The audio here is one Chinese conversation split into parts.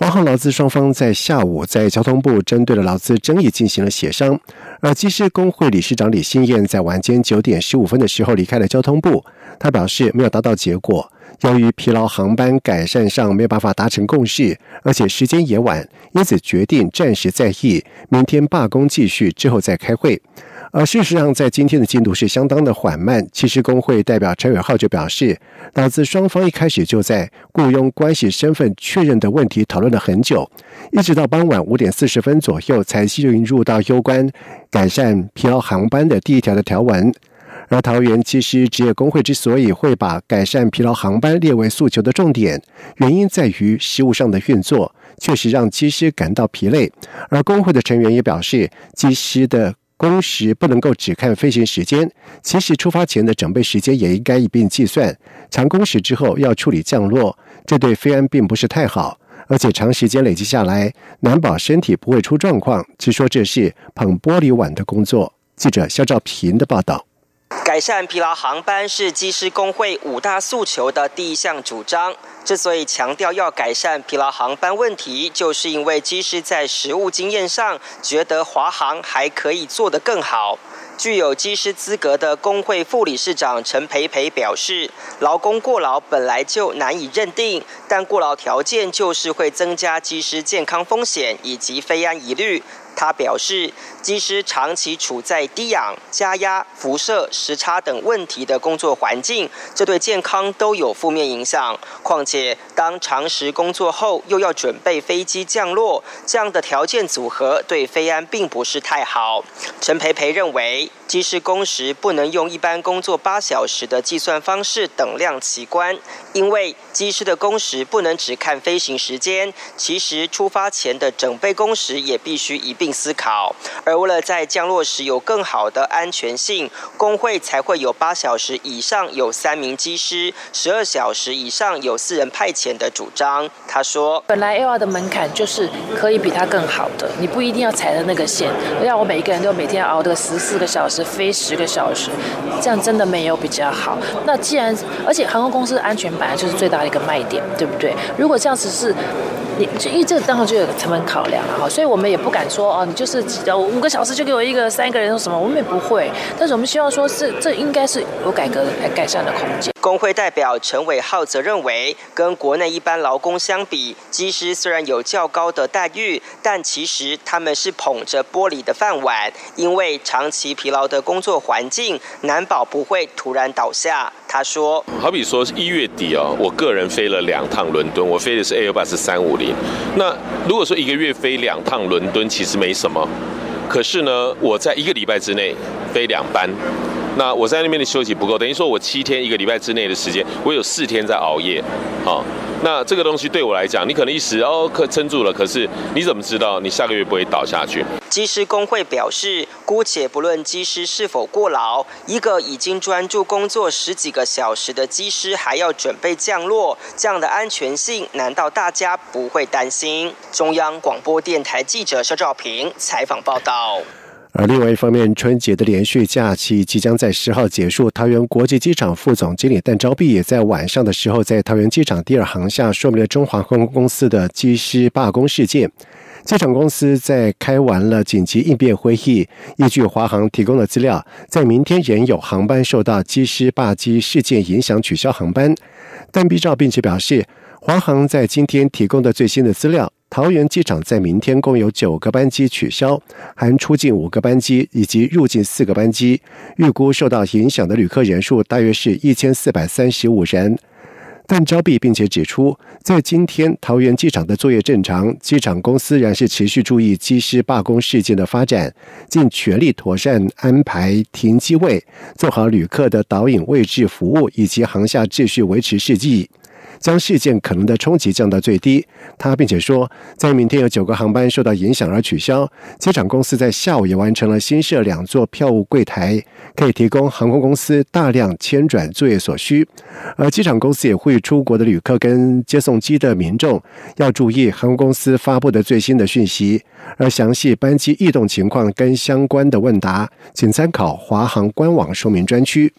华航劳资双方在下午在交通部针对了劳资争议进行了协商，而机师工会理事长李新燕在晚间九点十五分的时候离开了交通部。他表示没有达到结果，由于疲劳航班改善上没有办法达成共识，而且时间也晚，因此决定暂时在议，明天罢工继续之后再开会。而事实上，在今天的进度是相当的缓慢。其实，工会代表陈伟浩就表示，劳资双方一开始就在雇佣关系身份确认的问题讨论了很久，一直到傍晚五点四十分左右才进入到攸关改善疲劳航班的第一条的条文。而桃园机师职业工会之所以会把改善疲劳航班列为诉求的重点，原因在于实务上的运作确实让机师感到疲累。而工会的成员也表示，机师的工时不能够只看飞行时间，其实出发前的准备时间也应该一并计算。长工时之后要处理降落，这对飞安并不是太好，而且长时间累积下来，难保身体不会出状况。据说这是捧玻璃碗的工作。记者肖兆平的报道。改善疲劳航班是机师工会五大诉求的第一项主张。之所以强调要改善疲劳航班问题，就是因为机师在实务经验上觉得华航还可以做得更好。具有机师资格的工会副理事长陈培培表示，劳工过劳本来就难以认定，但过劳条件就是会增加机师健康风险以及飞安疑虑。他表示，机师长期处在低氧、加压、辐射、时差等问题的工作环境，这对健康都有负面影响。况且，当长时工作后又要准备飞机降落，这样的条件组合对飞安并不是太好。陈培培认为，机师工时不能用一般工作八小时的计算方式等量齐观，因为机师的工时不能只看飞行时间，其实出发前的整备工时也必须一并。思考，而为了在降落时有更好的安全性，工会才会有八小时以上有三名机师，十二小时以上有四人派遣的主张。他说：“本来 L R 的门槛就是可以比它更好的，你不一定要踩的那个线。让我每一个人都每天熬这个十四个小时，飞十个小时，这样真的没有比较好。那既然，而且航空公司的安全本来就是最大的一个卖点，对不对？如果这样子是。”因为这个当然就有成本考量了哈，所以我们也不敢说哦，你就是五个小时就给我一个三个人什么，我们也不会。但是我们希望说是这应该是有改革、改善的空间。工会代表陈伟浩则认为，跟国内一般劳工相比，机师虽然有较高的待遇，但其实他们是捧着玻璃的饭碗，因为长期疲劳的工作环境，难保不会突然倒下。他说：“好比说一月底哦，我个人飞了两趟伦敦，我飞的是 Airbus 三五零。那如果说一个月飞两趟伦敦，其实没什么。可是呢，我在一个礼拜之内飞两班。”那我在那边的休息不够，等于说我七天一个礼拜之内的时间，我有四天在熬夜，好，那这个东西对我来讲，你可能一时哦可撑住了，可是你怎么知道你下个月不会倒下去？机师工会表示，姑且不论机师是否过劳，一个已经专注工作十几个小时的机师还要准备降落，这样的安全性，难道大家不会担心？中央广播电台记者肖兆平采访报道。而另外一方面，春节的连续假期即将在十号结束。桃园国际机场副总经理邓昭碧也在晚上的时候，在桃园机场第二航厦说明了中华航空公司的机师罢工事件。机场公司在开完了紧急应变会议，依据华航提供的资料，在明天仍有航班受到机师罢机事件影响取消航班。但毕照并且表示，华航在今天提供的最新的资料。桃园机场在明天共有九个班机取消，含出境五个班机以及入境四个班机，预估受到影响的旅客人数大约是一千四百三十五人。但招毕并且指出，在今天桃园机场的作业正常，机场公司仍是持续注意机师罢工事件的发展，尽全力妥善安排停机位，做好旅客的导引位置服务以及航下秩序维持事迹。将事件可能的冲击降到最低。他并且说，在明天有九个航班受到影响而取消，机场公司在下午也完成了新设两座票务柜台，可以提供航空公司大量迁转作业所需。而机场公司也呼吁出国的旅客跟接送机的民众要注意航空公司发布的最新的讯息，而详细班机异动情况跟相关的问答，请参考华航官网说明专区。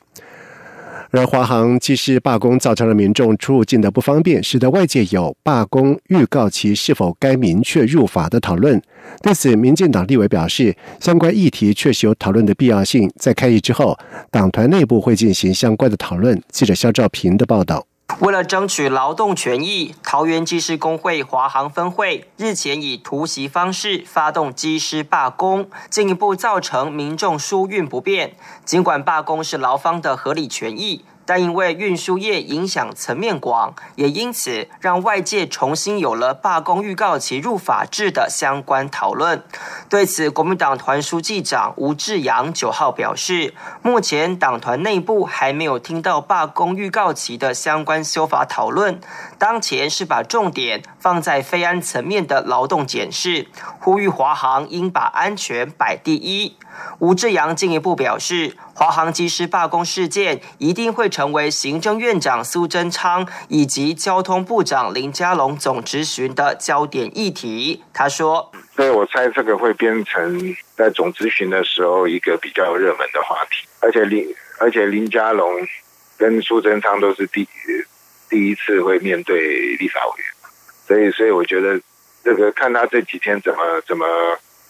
而华航既是罢工造成了民众出入境的不方便，使得外界有罢工预告其是否该明确入法的讨论。对此，民进党立委表示，相关议题确实有讨论的必要性，在开议之后，党团内部会进行相关的讨论。记者肖兆平的报道。为了争取劳动权益，桃园技师工会华航分会日前以突袭方式发动机师罢工，进一步造成民众疏运不便。尽管罢工是劳方的合理权益。但因为运输业影响层面广，也因此让外界重新有了罢工预告其入法制的相关讨论。对此，国民党团书记长吴志阳九号表示，目前党团内部还没有听到罢工预告期的相关修法讨论，当前是把重点放在非安层面的劳动检视，呼吁华航应把安全摆第一。吴志阳进一步表示，华航机师罢工事件一定会成为行政院长苏贞昌以及交通部长林佳龙总执询的焦点议题。他说：“所以我猜这个会变成在总执询的时候一个比较热门的话题。而且林而且林佳龙跟苏贞昌都是第第一次会面对立法委员，所以所以我觉得这个看他这几天怎么怎么。”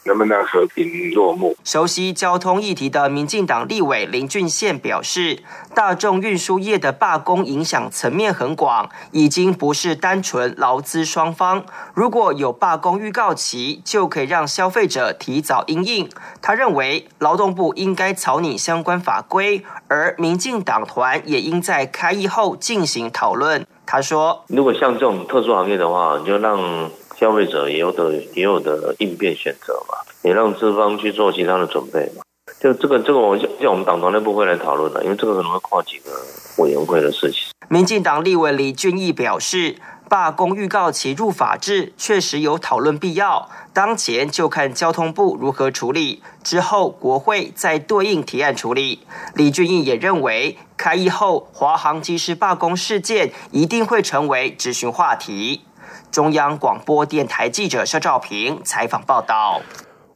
能不能和平落幕？熟悉交通议题的民进党立委林俊宪表示，大众运输业的罢工影响层面很广，已经不是单纯劳资双方。如果有罢工预告期，就可以让消费者提早应应。他认为，劳动部应该草拟相关法规，而民进党团也应在开议后进行讨论。他说：“如果像这种特殊行业的话，你就让。”消费者也有的也有的应变选择嘛，也让资方去做其他的准备嘛。就这个这个，我像我们党团内部会来讨论的，因为这个可能会跨几个委员会的事情。民进党立委李俊毅表示，罢工预告其入法制确实有讨论必要，当前就看交通部如何处理，之后国会再对应提案处理。李俊毅也认为，开议后华航机师罢工事件一定会成为咨询话题。中央广播电台记者肖兆平采访报道。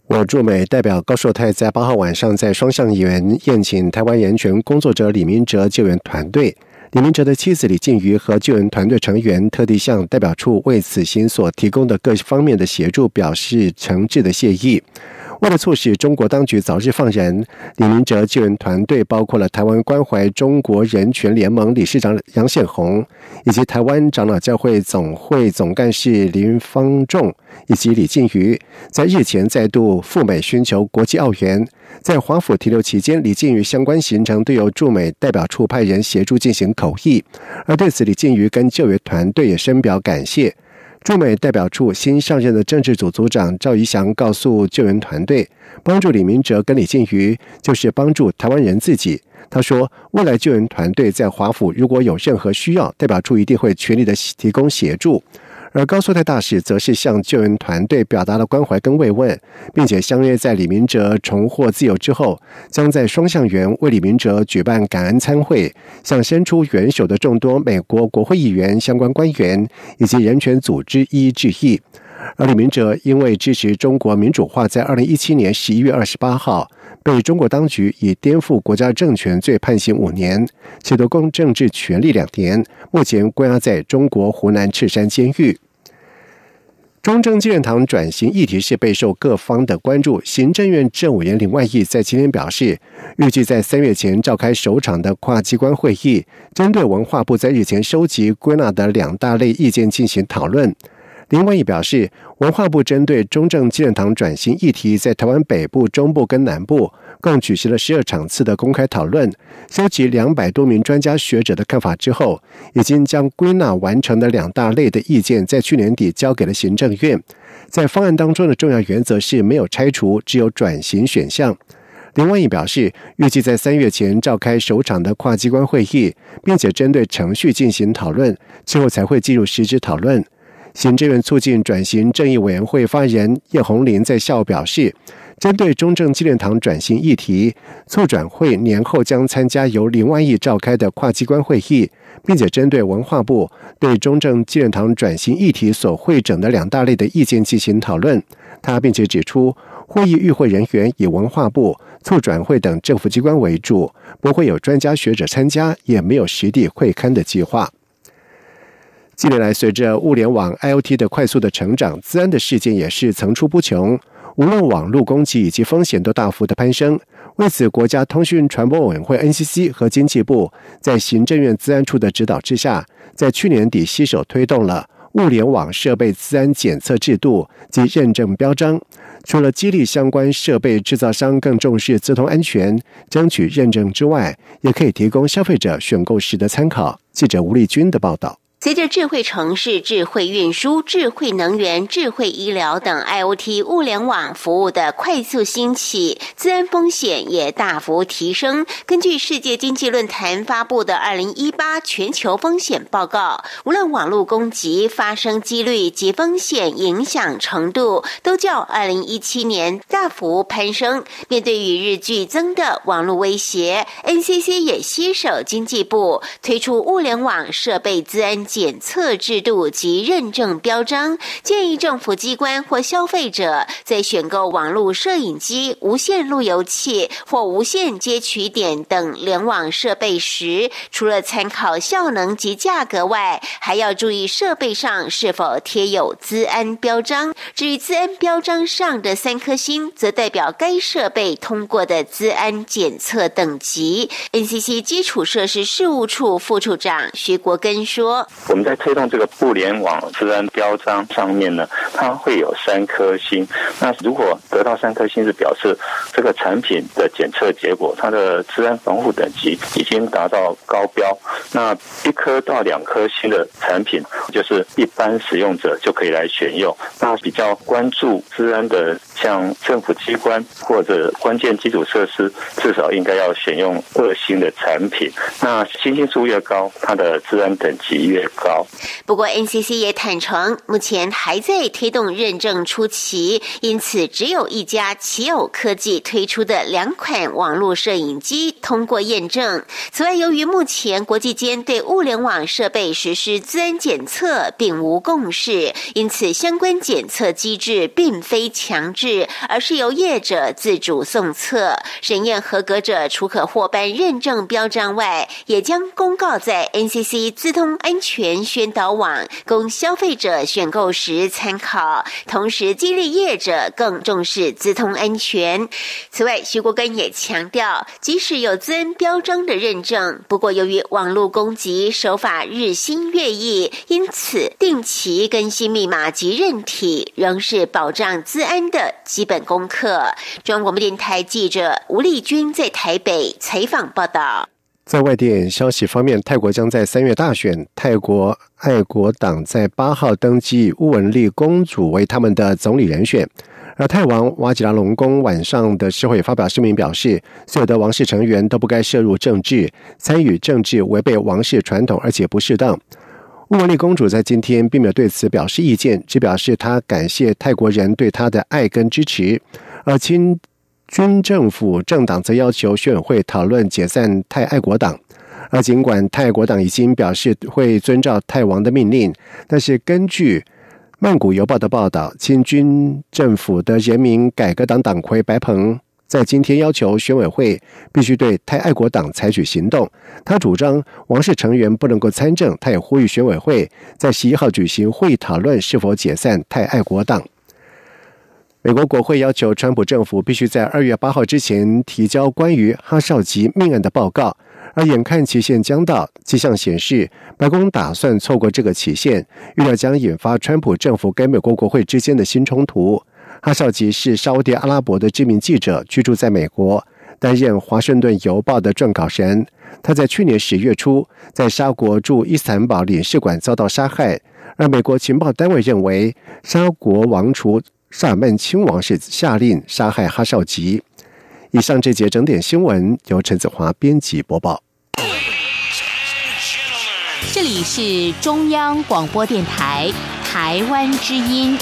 我驻美代表高寿泰在八号晚上在双向园宴请台湾人权工作者李明哲救援团队。李明哲的妻子李静瑜和救援团队成员特地向代表处为此行所提供的各方面的协助表示诚挚的谢意。为了促使中国当局早日放人，李明哲救援团队包括了台湾关怀中国人权联盟理事长杨宪宏，以及台湾长老教会总会总干事林方仲以及李静瑜，在日前再度赴美寻求国际奥援。在华府停留期间，李静瑜相关行程都由驻美代表处派人协助进行口译。而对此，李静瑜跟救援团队也深表感谢。驻美代表处新上任的政治组组长赵宜翔告诉救援团队，帮助李明哲跟李静瑜，就是帮助台湾人自己。他说，未来救援团队在华府如果有任何需要，代表处一定会全力的提供协助。而高素泰大使则是向救援团队表达了关怀跟慰问，并且相约在李明哲重获自由之后，将在双向园为李明哲举办感恩餐会，向伸出援手的众多美国国会议员、相关官员以及人权组织一一致意。而李明哲因为支持中国民主化，在二零一七年十一月二十八号被中国当局以颠覆国家政权罪判刑五年，且夺公政治权利两年，目前关押在中国湖南赤山监狱。中正纪念堂转型议题是备受各方的关注。行政院政委员林万义在今天表示，预计在三月前召开首场的跨机关会议，针对文化部在日前收集归纳的两大类意见进行讨论。林外义表示，文化部针对中正纪念堂转型议题，在台湾北部、中部跟南部。共举行了十二场次的公开讨论，收集两百多名专家学者的看法之后，已经将归纳完成的两大类的意见，在去年底交给了行政院。在方案当中的重要原则是没有拆除，只有转型选项。林万益表示，预计在三月前召开首场的跨机关会议，并且针对程序进行讨论，最后才会进入实质讨论。行政院促进转型正义委员会发言人叶红林在校表示，针对中正纪念堂转型议题，促转会年后将参加由林万益召开的跨机关会议，并且针对文化部对中正纪念堂转型议题所会整的两大类的意见进行讨论。他并且指出，会议与会人员以文化部、促转会等政府机关为主，不会有专家学者参加，也没有实地会刊的计划。近年来，随着物联网 IOT 的快速的成长，治安的事件也是层出不穷。无论网络攻击以及风险都大幅的攀升。为此，国家通讯传播委员会 NCC 和经济部在行政院治安处的指导之下，在去年底携手推动了物联网设备治安检测制度及认证标章。除了激励相关设备制造商更重视自通安全、争取认证之外，也可以提供消费者选购时的参考。记者吴丽君的报道。随着智慧城市、智慧运输、智慧能源、智慧医疗等 IOT 物联网服务的快速兴起，自然风险也大幅提升。根据世界经济论坛发布的《二零一八全球风险报告》，无论网络攻击发生几率及风险影响程度，都较二零一七年大幅攀升。面对与日俱增的网络威胁，NCC 也携手经济部推出物联网设备自安。检测制度及认证标章，建议政府机关或消费者在选购网络摄影机、无线路由器或无线接取点等联网设备时，除了参考效能及价格外，还要注意设备上是否贴有资安标章。至于资安标章上的三颗星，则代表该设备通过的资安检测等级。NCC 基础设施事务处副处长徐国根说。我们在推动这个互联网治安标章上面呢，它会有三颗星。那如果得到三颗星，是表示这个产品的检测结果，它的治安防护等级已经达到高标。那一颗到两颗星的产品，就是一般使用者就可以来选用。那比较关注治安的，像政府机关或者关键基础设施，至少应该要选用二星的产品。那星星数越高，它的治安等级越。不过，NCC 也坦诚，目前还在推动认证初期，因此只有一家奇偶科技推出的两款网络摄影机通过验证。此外，由于目前国际间对物联网设备实施自然检测并无共识，因此相关检测机制并非强制，而是由业者自主送测审验合格者，除可获颁认证标章外，也将公告在 NCC 自通安全。全宣导网供消费者选购时参考，同时激励业者更重视资通安全。此外，徐国根也强调，即使有资安标章的认证，不过由于网络攻击手法日新月异，因此定期更新密码及认体仍是保障资安的基本功课。中央广播电台记者吴丽君在台北采访报道。在外电消息方面，泰国将在三月大选，泰国爱国党在八号登记乌文丽公主为他们的总理人选。而泰王瓦吉拉隆功晚上的时候也发表声明，表示所有的王室成员都不该涉入政治，参与政治违背王室传统，而且不适当。乌文丽公主在今天并没有对此表示意见，只表示她感谢泰国人对她的爱跟支持，而亲。军政府政党则要求选委会讨论解散泰爱国党，而尽管泰国党已经表示会遵照泰王的命令，但是根据曼谷邮报的报道，亲军政府的人民改革党党魁白鹏在今天要求选委会必须对泰爱国党采取行动。他主张王室成员不能够参政，他也呼吁选委会在十一号举行会议讨论是否解散泰爱国党。美国国会要求川普政府必须在二月八号之前提交关于哈少吉命案的报告，而眼看期限将到，迹象显示白宫打算错过这个期限，预料将引发川普政府跟美国国会之间的新冲突。哈少吉是沙特阿拉伯的知名记者，居住在美国，担任《华盛顿邮报》的撰稿人。他在去年十月初在沙国驻伊斯坦堡领事馆遭到杀害，而美国情报单位认为沙国王储。萨尔曼亲王是下令杀害哈少吉。以上这节整点新闻由陈子华编辑播报。这里是中央广播电台台湾之音。